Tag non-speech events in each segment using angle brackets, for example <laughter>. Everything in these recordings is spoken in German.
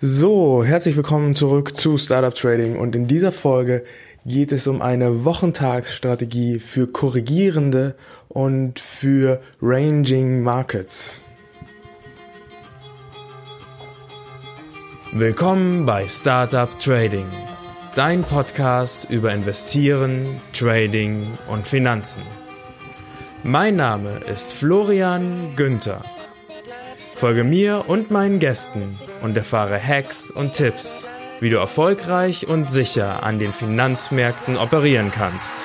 So, herzlich willkommen zurück zu Startup Trading und in dieser Folge geht es um eine Wochentagsstrategie für korrigierende und für Ranging Markets. Willkommen bei Startup Trading, dein Podcast über Investieren, Trading und Finanzen. Mein Name ist Florian Günther. Folge mir und meinen Gästen und erfahre Hacks und Tipps, wie du erfolgreich und sicher an den Finanzmärkten operieren kannst.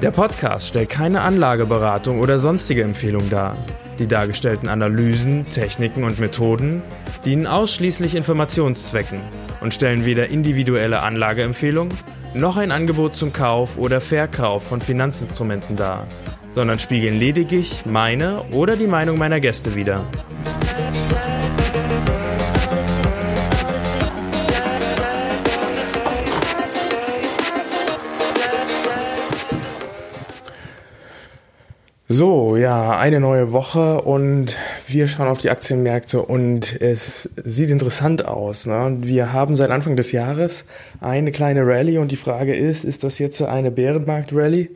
Der Podcast stellt keine Anlageberatung oder sonstige Empfehlung dar. Die dargestellten Analysen, Techniken und Methoden dienen ausschließlich Informationszwecken und stellen weder individuelle Anlageempfehlungen noch ein Angebot zum Kauf oder Verkauf von Finanzinstrumenten dar, sondern spiegeln lediglich meine oder die Meinung meiner Gäste wider. So, ja, eine neue Woche und wir schauen auf die Aktienmärkte und es sieht interessant aus. Ne? Wir haben seit Anfang des Jahres eine kleine Rallye und die Frage ist, ist das jetzt eine Bärenmarkt-Rallye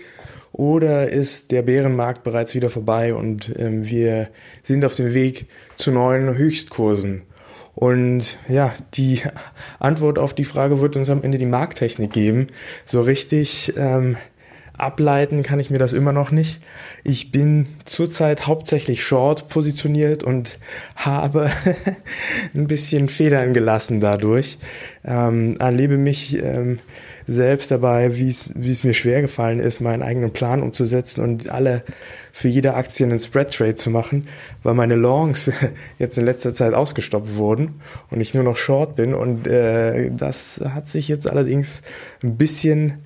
oder ist der Bärenmarkt bereits wieder vorbei und ähm, wir sind auf dem Weg zu neuen Höchstkursen? Und ja, die Antwort auf die Frage wird uns am Ende die Markttechnik geben. So richtig ähm, ableiten kann ich mir das immer noch nicht. Ich bin zurzeit hauptsächlich short positioniert und habe <laughs> ein bisschen Federn gelassen dadurch. Ähm, erlebe mich ähm, selbst dabei, wie es mir schwer gefallen ist, meinen eigenen Plan umzusetzen und alle für jede Aktie einen Spread Trade zu machen, weil meine Longs <laughs> jetzt in letzter Zeit ausgestoppt wurden und ich nur noch Short bin und äh, das hat sich jetzt allerdings ein bisschen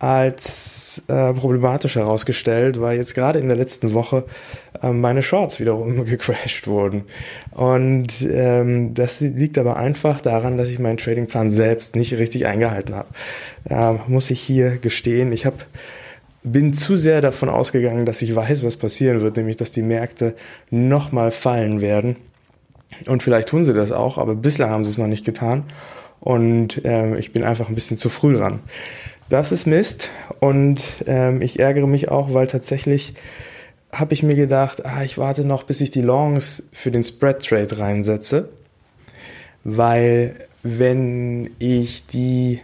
als äh, problematisch herausgestellt, weil jetzt gerade in der letzten Woche äh, meine Shorts wiederum <laughs> gecrashed wurden. Und ähm, das liegt aber einfach daran, dass ich meinen Tradingplan selbst nicht richtig eingehalten habe. Äh, muss ich hier gestehen. Ich habe bin zu sehr davon ausgegangen, dass ich weiß, was passieren wird, nämlich dass die Märkte nochmal fallen werden. Und vielleicht tun sie das auch, aber bislang haben sie es noch nicht getan. Und äh, ich bin einfach ein bisschen zu früh dran. Das ist Mist und ähm, ich ärgere mich auch, weil tatsächlich habe ich mir gedacht, ah, ich warte noch, bis ich die Longs für den Spread Trade reinsetze, weil wenn ich die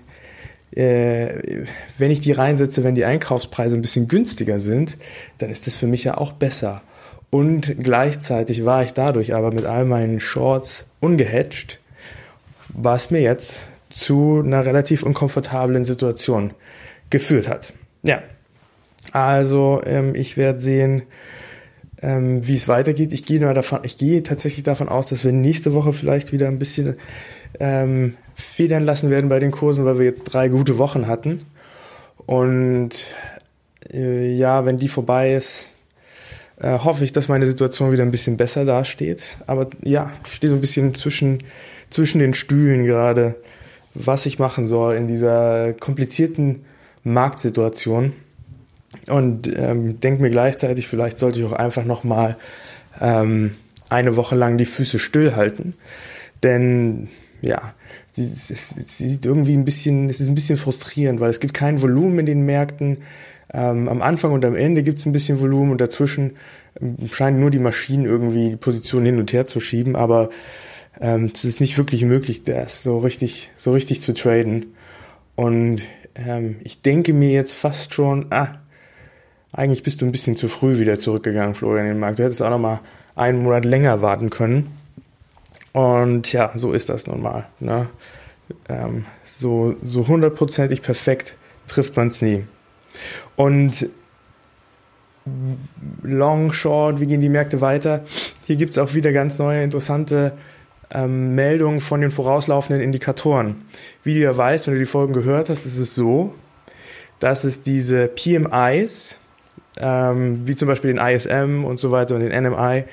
äh, wenn ich die reinsetze, wenn die Einkaufspreise ein bisschen günstiger sind, dann ist das für mich ja auch besser. Und gleichzeitig war ich dadurch aber mit all meinen Shorts ungehatcht, was mir jetzt zu einer relativ unkomfortablen Situation geführt hat. Ja, also ähm, ich werde sehen, ähm, wie es weitergeht. Ich gehe, davon, ich gehe tatsächlich davon aus, dass wir nächste Woche vielleicht wieder ein bisschen ähm, federn lassen werden bei den Kursen, weil wir jetzt drei gute Wochen hatten. Und äh, ja, wenn die vorbei ist, äh, hoffe ich, dass meine Situation wieder ein bisschen besser dasteht. Aber ja, ich stehe so ein bisschen zwischen, zwischen den Stühlen gerade was ich machen soll in dieser komplizierten Marktsituation. Und ähm, denke mir gleichzeitig, vielleicht sollte ich auch einfach noch mal ähm, eine Woche lang die Füße stillhalten, denn ja, es sieht irgendwie ein bisschen, es ist ein bisschen frustrierend, weil es gibt kein Volumen in den Märkten. Ähm, am Anfang und am Ende gibt es ein bisschen Volumen und dazwischen ähm, scheinen nur die Maschinen irgendwie die Position hin und her zu schieben, aber ähm, es ist nicht wirklich möglich, das so richtig, so richtig zu traden. Und ähm, ich denke mir jetzt fast schon, ah, eigentlich bist du ein bisschen zu früh wieder zurückgegangen, Florian, in den Markt. Du hättest auch noch mal einen Monat länger warten können. Und ja, so ist das nun mal. Ne? Ähm, so, so hundertprozentig perfekt trifft man es nie. Und Long, Short, wie gehen die Märkte weiter? Hier gibt es auch wieder ganz neue, interessante ähm, Meldungen von den vorauslaufenden Indikatoren. Wie du ja weißt, wenn du die Folgen gehört hast, ist es so, dass es diese PMIs, ähm, wie zum Beispiel den ISM und so weiter und den NMI,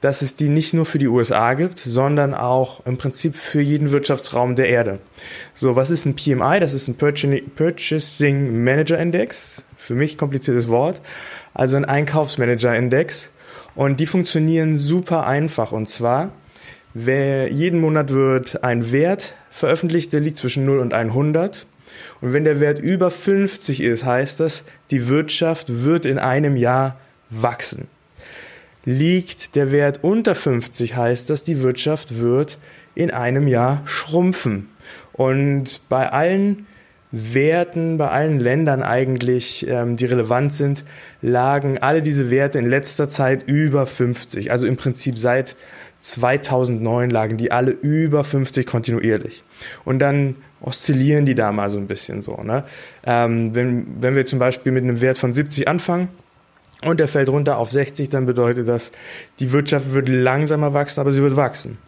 dass es die nicht nur für die USA gibt, sondern auch im Prinzip für jeden Wirtschaftsraum der Erde. So, was ist ein PMI? Das ist ein Purchasing Manager Index. Für mich kompliziertes Wort. Also ein Einkaufsmanager Index. Und die funktionieren super einfach. Und zwar, wer, jeden Monat wird ein Wert veröffentlicht, der liegt zwischen 0 und 100. Und wenn der Wert über 50 ist, heißt das, die Wirtschaft wird in einem Jahr wachsen. Liegt der Wert unter 50, heißt das, die Wirtschaft wird in einem Jahr schrumpfen. Und bei allen Werten, bei allen Ländern eigentlich, ähm, die relevant sind, lagen alle diese Werte in letzter Zeit über 50. Also im Prinzip seit 2009 lagen die alle über 50 kontinuierlich. Und dann oszillieren die da mal so ein bisschen so. Ne? Ähm, wenn, wenn wir zum Beispiel mit einem Wert von 70 anfangen und der fällt runter auf 60, dann bedeutet das, die Wirtschaft wird langsamer wachsen, aber sie wird wachsen.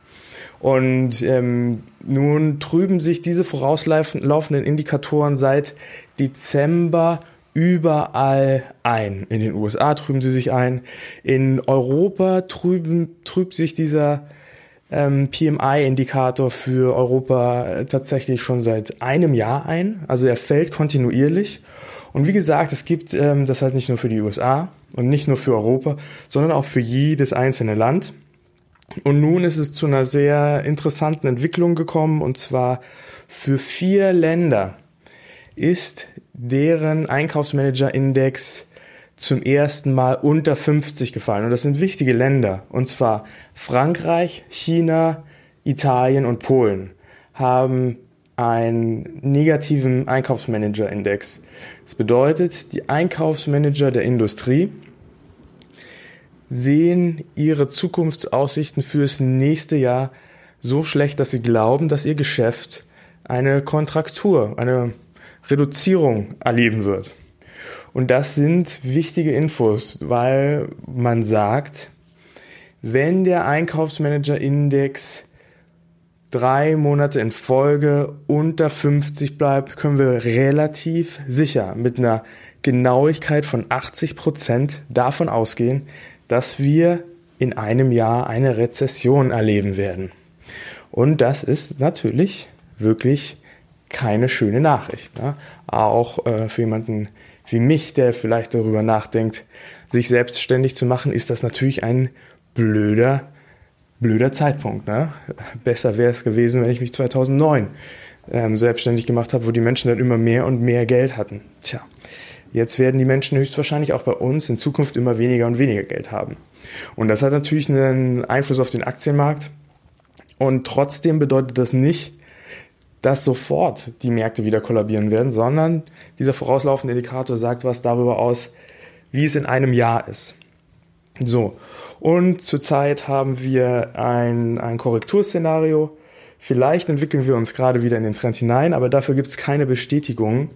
Und ähm, nun trüben sich diese vorauslaufenden Indikatoren seit Dezember überall ein. In den USA trüben sie sich ein. In Europa trüben, trübt sich dieser ähm, PMI-Indikator für Europa äh, tatsächlich schon seit einem Jahr ein. Also er fällt kontinuierlich. Und wie gesagt, es gibt ähm, das halt nicht nur für die USA und nicht nur für Europa, sondern auch für jedes einzelne Land. Und nun ist es zu einer sehr interessanten Entwicklung gekommen, und zwar für vier Länder ist deren Einkaufsmanager-Index zum ersten Mal unter 50 gefallen. Und das sind wichtige Länder. Und zwar Frankreich, China, Italien und Polen haben einen negativen Einkaufsmanager-Index. Das bedeutet, die Einkaufsmanager der Industrie sehen ihre Zukunftsaussichten fürs nächste Jahr so schlecht, dass sie glauben, dass ihr Geschäft eine Kontraktur, eine Reduzierung erleben wird. Und das sind wichtige Infos, weil man sagt, wenn der Einkaufsmanager-Index drei Monate in Folge unter 50 bleibt, können wir relativ sicher mit einer Genauigkeit von 80 Prozent davon ausgehen, dass wir in einem Jahr eine Rezession erleben werden. Und das ist natürlich wirklich keine schöne Nachricht. Ne? Auch äh, für jemanden wie mich, der vielleicht darüber nachdenkt, sich selbstständig zu machen, ist das natürlich ein blöder, blöder Zeitpunkt. Ne? Besser wäre es gewesen, wenn ich mich 2009 ähm, selbstständig gemacht habe, wo die Menschen dann immer mehr und mehr Geld hatten. Tja, jetzt werden die Menschen höchstwahrscheinlich auch bei uns in Zukunft immer weniger und weniger Geld haben. Und das hat natürlich einen Einfluss auf den Aktienmarkt. Und trotzdem bedeutet das nicht, dass sofort die Märkte wieder kollabieren werden, sondern dieser vorauslaufende Indikator sagt was darüber aus, wie es in einem Jahr ist. So, und zurzeit haben wir ein, ein Korrekturszenario. Vielleicht entwickeln wir uns gerade wieder in den Trend hinein, aber dafür gibt es keine Bestätigung.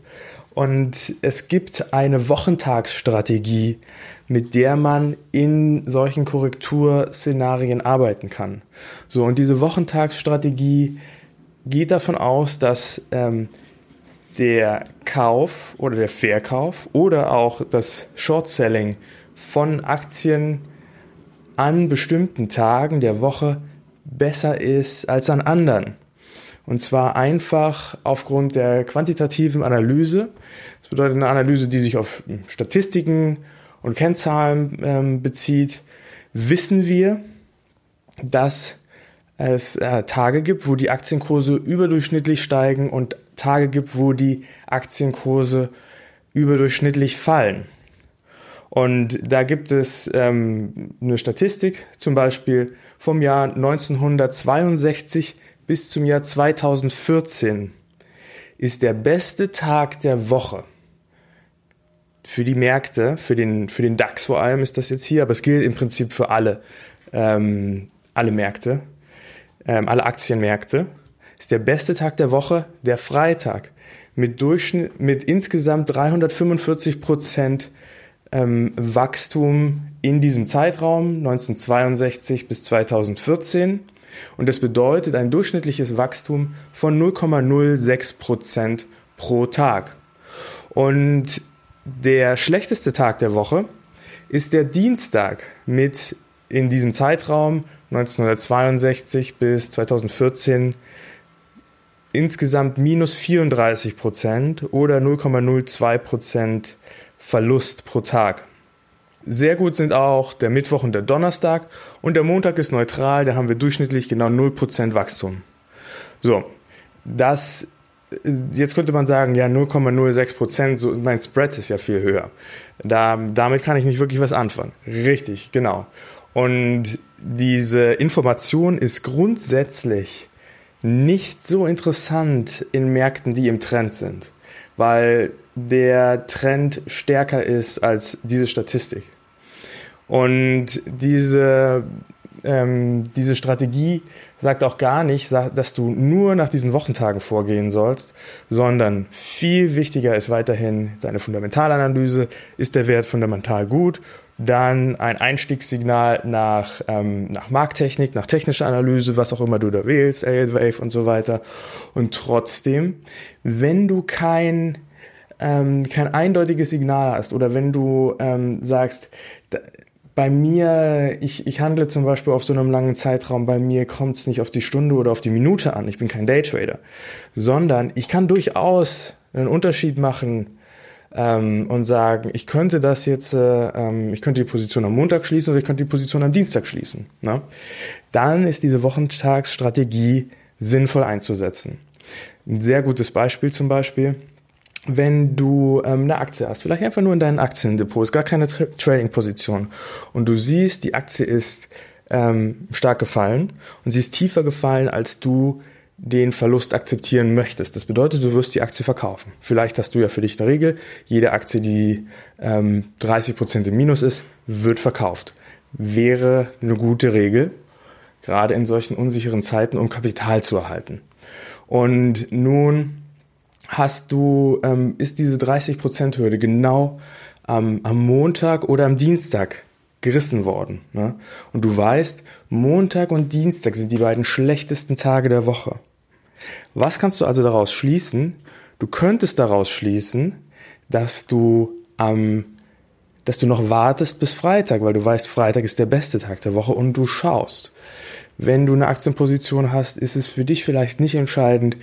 Und es gibt eine Wochentagsstrategie, mit der man in solchen Korrekturszenarien arbeiten kann. So, und diese Wochentagsstrategie geht davon aus, dass ähm, der Kauf oder der Verkauf oder auch das Short-Selling von Aktien an bestimmten Tagen der Woche besser ist als an anderen. Und zwar einfach aufgrund der quantitativen Analyse. Das bedeutet eine Analyse, die sich auf Statistiken und Kennzahlen ähm, bezieht. Wissen wir, dass es äh, Tage gibt, wo die Aktienkurse überdurchschnittlich steigen und Tage gibt, wo die Aktienkurse überdurchschnittlich fallen. Und da gibt es ähm, eine Statistik, zum Beispiel vom Jahr 1962 bis zum Jahr 2014 ist der beste Tag der Woche für die Märkte, für den, für den DAX vor allem ist das jetzt hier, aber es gilt im Prinzip für alle, ähm, alle Märkte ähm, alle Aktienmärkte, ist der beste Tag der Woche der Freitag mit Durchschnitt, mit insgesamt 345 Prozent ähm, Wachstum in diesem Zeitraum 1962 bis 2014. Und das bedeutet ein durchschnittliches Wachstum von 0,06 Prozent pro Tag. Und der schlechteste Tag der Woche ist der Dienstag mit in diesem Zeitraum 1962 bis 2014 insgesamt minus 34 Prozent oder 0,02 Prozent Verlust pro Tag. Sehr gut sind auch der Mittwoch und der Donnerstag und der Montag ist neutral, da haben wir durchschnittlich genau 0% Wachstum. So, das, jetzt könnte man sagen, ja 0,06%, so, mein Spread ist ja viel höher. Da, damit kann ich nicht wirklich was anfangen. Richtig, genau. Und diese Information ist grundsätzlich nicht so interessant in Märkten, die im Trend sind, weil der Trend stärker ist als diese Statistik. Und diese, ähm, diese Strategie sagt auch gar nicht, dass du nur nach diesen Wochentagen vorgehen sollst, sondern viel wichtiger ist weiterhin deine Fundamentalanalyse. Ist der Wert fundamental gut? Dann ein Einstiegssignal nach, ähm, nach Markttechnik, nach technischer Analyse, was auch immer du da wählst, Wave und so weiter. Und trotzdem, wenn du kein ähm, kein eindeutiges Signal hast oder wenn du ähm, sagst, da, bei mir, ich, ich handle zum Beispiel auf so einem langen Zeitraum, bei mir kommt es nicht auf die Stunde oder auf die Minute an, ich bin kein Daytrader, sondern ich kann durchaus einen Unterschied machen ähm, und sagen, ich könnte das jetzt, äh, ähm, ich könnte die Position am Montag schließen oder ich könnte die Position am Dienstag schließen. Ne? Dann ist diese Wochentagsstrategie sinnvoll einzusetzen. Ein sehr gutes Beispiel zum Beispiel wenn du ähm, eine Aktie hast, vielleicht einfach nur in deinen Aktiendepot, ist gar keine Tra Trading-Position und du siehst, die Aktie ist ähm, stark gefallen und sie ist tiefer gefallen, als du den Verlust akzeptieren möchtest. Das bedeutet, du wirst die Aktie verkaufen. Vielleicht hast du ja für dich eine Regel, jede Aktie, die ähm, 30% im Minus ist, wird verkauft. Wäre eine gute Regel, gerade in solchen unsicheren Zeiten, um Kapital zu erhalten. Und nun hast du, ähm, ist diese 30%-Hürde genau ähm, am Montag oder am Dienstag gerissen worden. Ne? Und du weißt, Montag und Dienstag sind die beiden schlechtesten Tage der Woche. Was kannst du also daraus schließen? Du könntest daraus schließen, dass du am ähm, dass du noch wartest bis Freitag, weil du weißt, Freitag ist der beste Tag der Woche und du schaust. Wenn du eine Aktienposition hast, ist es für dich vielleicht nicht entscheidend,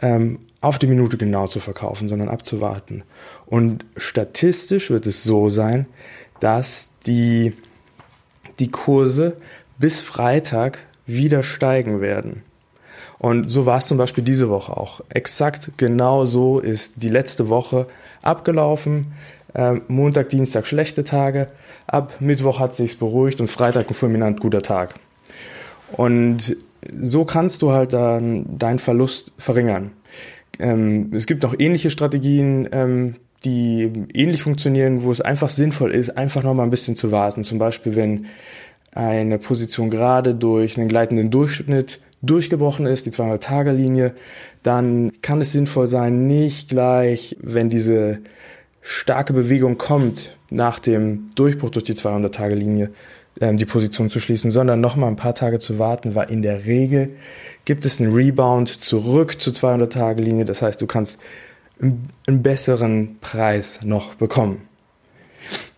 ähm, auf die Minute genau zu verkaufen, sondern abzuwarten. Und statistisch wird es so sein, dass die, die Kurse bis Freitag wieder steigen werden. Und so war es zum Beispiel diese Woche auch. Exakt genau so ist die letzte Woche abgelaufen. Ähm, Montag, Dienstag schlechte Tage. Ab Mittwoch hat sich's beruhigt und Freitag ein fulminant guter Tag. Und so kannst du halt dann deinen Verlust verringern. Ähm, es gibt auch ähnliche Strategien, ähm, die ähnlich funktionieren, wo es einfach sinnvoll ist, einfach noch mal ein bisschen zu warten. Zum Beispiel, wenn eine Position gerade durch einen gleitenden Durchschnitt durchgebrochen ist, die 200-Tage-Linie, dann kann es sinnvoll sein, nicht gleich, wenn diese starke Bewegung kommt nach dem Durchbruch durch die 200-Tage-Linie, ähm, die Position zu schließen, sondern noch mal ein paar Tage zu warten, weil in der Regel gibt es einen Rebound zurück zur 200-Tage-Linie. Das heißt, du kannst einen besseren Preis noch bekommen.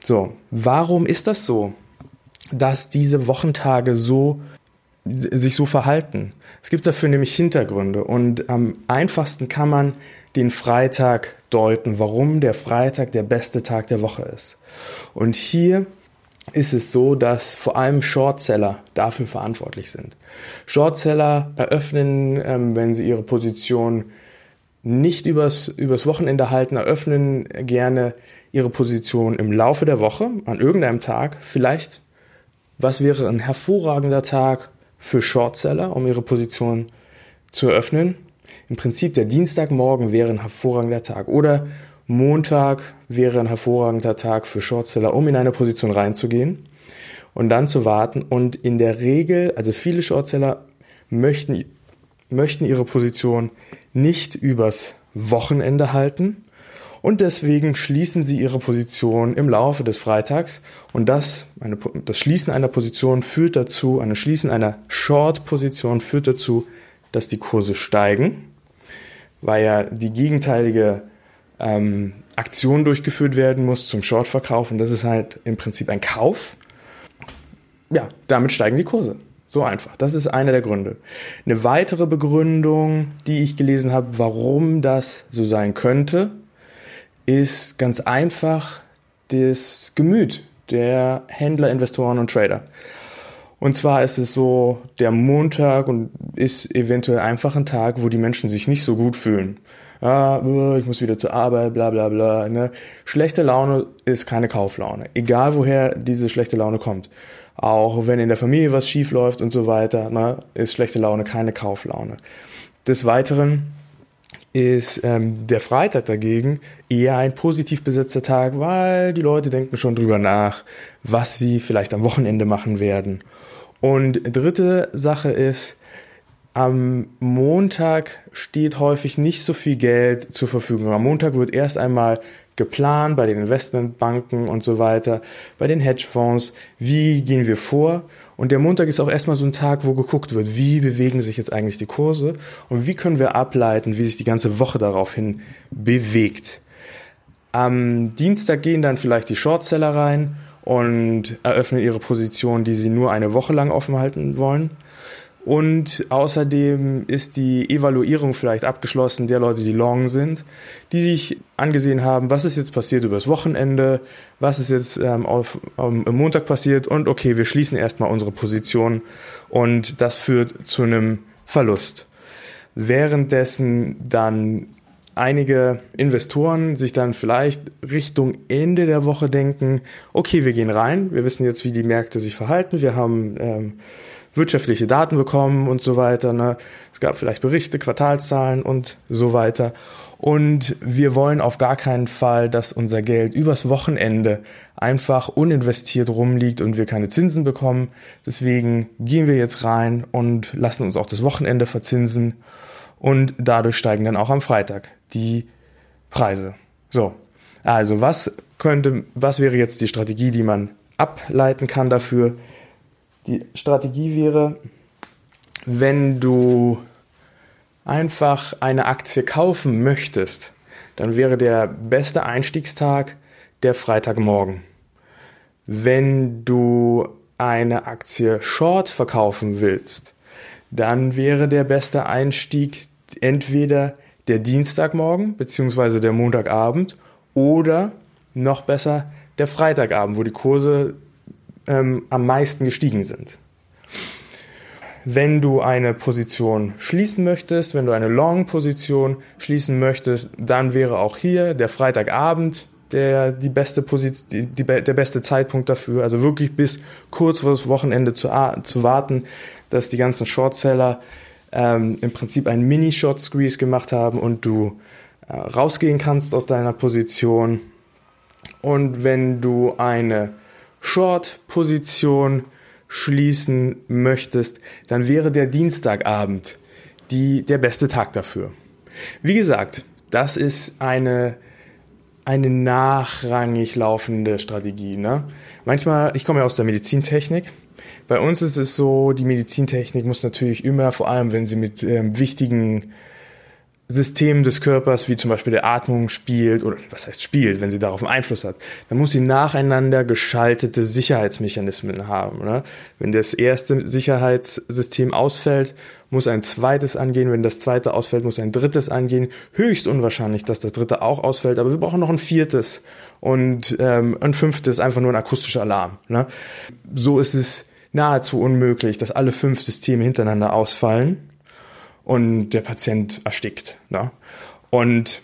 So, warum ist das so, dass diese Wochentage so sich so verhalten? Es gibt dafür nämlich Hintergründe und am einfachsten kann man den Freitag deuten, warum der Freitag der beste Tag der Woche ist. Und hier ist es so, dass vor allem Shortseller dafür verantwortlich sind. Shortseller eröffnen, ähm, wenn sie ihre Position nicht übers, übers Wochenende halten, eröffnen gerne ihre Position im Laufe der Woche, an irgendeinem Tag. Vielleicht, was wäre ein hervorragender Tag für Shortseller, um ihre Position zu eröffnen? Im Prinzip der Dienstagmorgen wäre ein hervorragender Tag. Oder Montag wäre ein hervorragender Tag für Shortseller, um in eine Position reinzugehen und dann zu warten. Und in der Regel, also viele Shortseller möchten, möchten ihre Position nicht übers Wochenende halten. Und deswegen schließen sie ihre Position im Laufe des Freitags. Und das, eine, das Schließen einer Position führt dazu, eine Schließen einer Short-Position führt dazu, dass die Kurse steigen, weil ja die gegenteilige ähm, Aktion durchgeführt werden muss zum Shortverkauf und das ist halt im Prinzip ein Kauf. Ja, damit steigen die Kurse. So einfach. Das ist einer der Gründe. Eine weitere Begründung, die ich gelesen habe, warum das so sein könnte, ist ganz einfach das Gemüt der Händler, Investoren und Trader. Und zwar ist es so, der Montag und ist eventuell einfach ein Tag, wo die Menschen sich nicht so gut fühlen. Ah, ich muss wieder zur Arbeit, bla bla bla. Ne? Schlechte Laune ist keine Kauflaune. Egal woher diese schlechte Laune kommt. Auch wenn in der Familie was schief läuft und so weiter, ne, ist schlechte Laune keine Kauflaune. Des Weiteren ist ähm, der Freitag dagegen eher ein positiv besetzter Tag, weil die Leute denken schon drüber nach, was sie vielleicht am Wochenende machen werden. Und dritte Sache ist, am Montag steht häufig nicht so viel Geld zur Verfügung. Am Montag wird erst einmal geplant bei den Investmentbanken und so weiter, bei den Hedgefonds, wie gehen wir vor. Und der Montag ist auch erstmal so ein Tag, wo geguckt wird, wie bewegen sich jetzt eigentlich die Kurse und wie können wir ableiten, wie sich die ganze Woche daraufhin bewegt. Am Dienstag gehen dann vielleicht die Shortseller rein und eröffnen ihre Position, die sie nur eine Woche lang offen halten wollen. Und außerdem ist die Evaluierung vielleicht abgeschlossen der Leute, die long sind, die sich angesehen haben, was ist jetzt passiert über das Wochenende, was ist jetzt ähm, auf, am Montag passiert und okay, wir schließen erstmal unsere Position und das führt zu einem Verlust. Währenddessen dann einige Investoren sich dann vielleicht Richtung Ende der Woche denken, okay, wir gehen rein, wir wissen jetzt, wie die Märkte sich verhalten, wir haben ähm, wirtschaftliche Daten bekommen und so weiter. Ne? Es gab vielleicht Berichte, Quartalszahlen und so weiter. Und wir wollen auf gar keinen Fall, dass unser Geld übers Wochenende einfach uninvestiert rumliegt und wir keine Zinsen bekommen. Deswegen gehen wir jetzt rein und lassen uns auch das Wochenende verzinsen und dadurch steigen dann auch am Freitag die Preise. So, also was könnte, was wäre jetzt die Strategie, die man ableiten kann dafür? Die Strategie wäre, wenn du einfach eine Aktie kaufen möchtest, dann wäre der beste Einstiegstag der Freitagmorgen. Wenn du eine Aktie Short verkaufen willst, dann wäre der beste Einstieg entweder der Dienstagmorgen bzw. der Montagabend oder noch besser der Freitagabend, wo die Kurse ähm, am meisten gestiegen sind. Wenn du eine Position schließen möchtest, wenn du eine Long-Position schließen möchtest, dann wäre auch hier der Freitagabend der, die beste Position, die, die, der beste Zeitpunkt dafür. Also wirklich bis kurz vor das Wochenende zu, zu warten, dass die ganzen Shortseller ähm, im Prinzip einen Mini-Short-Squeeze gemacht haben und du äh, rausgehen kannst aus deiner Position. Und wenn du eine Short-Position schließen möchtest, dann wäre der Dienstagabend die, der beste Tag dafür. Wie gesagt, das ist eine, eine nachrangig laufende Strategie. Ne? Manchmal, ich komme ja aus der Medizintechnik, bei uns ist es so, die Medizintechnik muss natürlich immer, vor allem wenn sie mit ähm, wichtigen Systemen des Körpers, wie zum Beispiel der Atmung spielt, oder was heißt spielt, wenn sie darauf einen Einfluss hat, dann muss sie nacheinander geschaltete Sicherheitsmechanismen haben. Oder? Wenn das erste Sicherheitssystem ausfällt, muss ein zweites angehen. Wenn das zweite ausfällt, muss ein drittes angehen. Höchst unwahrscheinlich, dass das dritte auch ausfällt, aber wir brauchen noch ein viertes und ähm, ein fünftes, einfach nur ein akustischer Alarm. Ne? So ist es nahezu unmöglich, dass alle fünf Systeme hintereinander ausfallen und der Patient erstickt. Ne? Und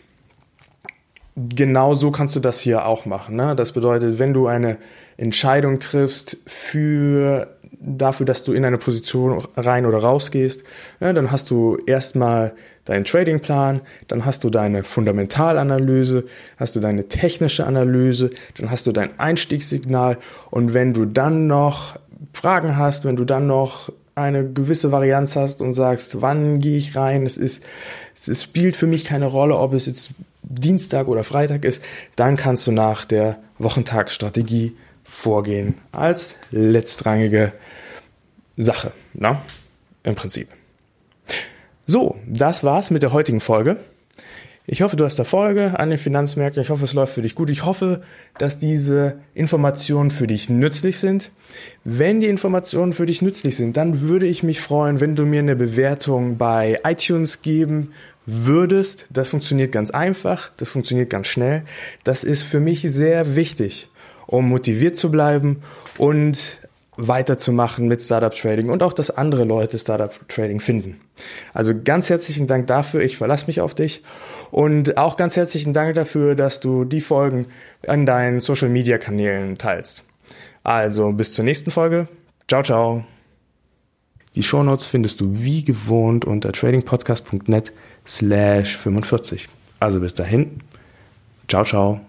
genau so kannst du das hier auch machen. Ne? Das bedeutet, wenn du eine Entscheidung triffst für dafür, dass du in eine Position rein oder raus gehst, ja, dann hast du erstmal deinen Tradingplan, dann hast du deine Fundamentalanalyse, hast du deine technische Analyse, dann hast du dein Einstiegssignal und wenn du dann noch Fragen hast, wenn du dann noch eine gewisse Varianz hast und sagst, wann gehe ich rein, es ist, es spielt für mich keine Rolle, ob es jetzt Dienstag oder Freitag ist, dann kannst du nach der Wochentagsstrategie vorgehen als letztrangige Sache, na? Im Prinzip. So, das war's mit der heutigen Folge. Ich hoffe, du hast Erfolge an den Finanzmärkten. Ich hoffe, es läuft für dich gut. Ich hoffe, dass diese Informationen für dich nützlich sind. Wenn die Informationen für dich nützlich sind, dann würde ich mich freuen, wenn du mir eine Bewertung bei iTunes geben würdest. Das funktioniert ganz einfach. Das funktioniert ganz schnell. Das ist für mich sehr wichtig, um motiviert zu bleiben und weiterzumachen mit Startup Trading und auch, dass andere Leute Startup Trading finden. Also ganz herzlichen Dank dafür. Ich verlasse mich auf dich. Und auch ganz herzlichen Dank dafür, dass du die Folgen an deinen Social Media Kanälen teilst. Also bis zur nächsten Folge. Ciao, ciao. Die Shownotes findest du wie gewohnt unter tradingpodcast.net slash 45. Also bis dahin. Ciao, ciao.